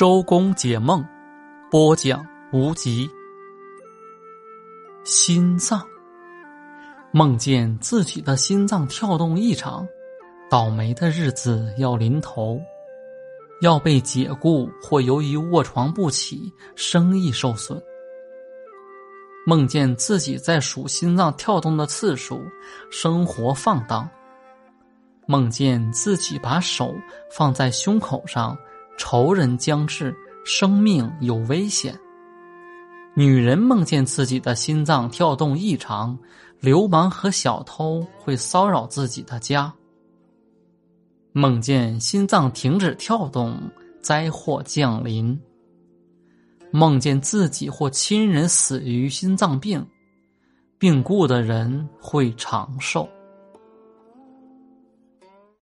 周公解梦，播讲无极。心脏梦见自己的心脏跳动异常，倒霉的日子要临头，要被解雇或由于卧床不起，生意受损。梦见自己在数心脏跳动的次数，生活放荡。梦见自己把手放在胸口上。仇人将至，生命有危险。女人梦见自己的心脏跳动异常，流氓和小偷会骚扰自己的家。梦见心脏停止跳动，灾祸降临。梦见自己或亲人死于心脏病，病故的人会长寿。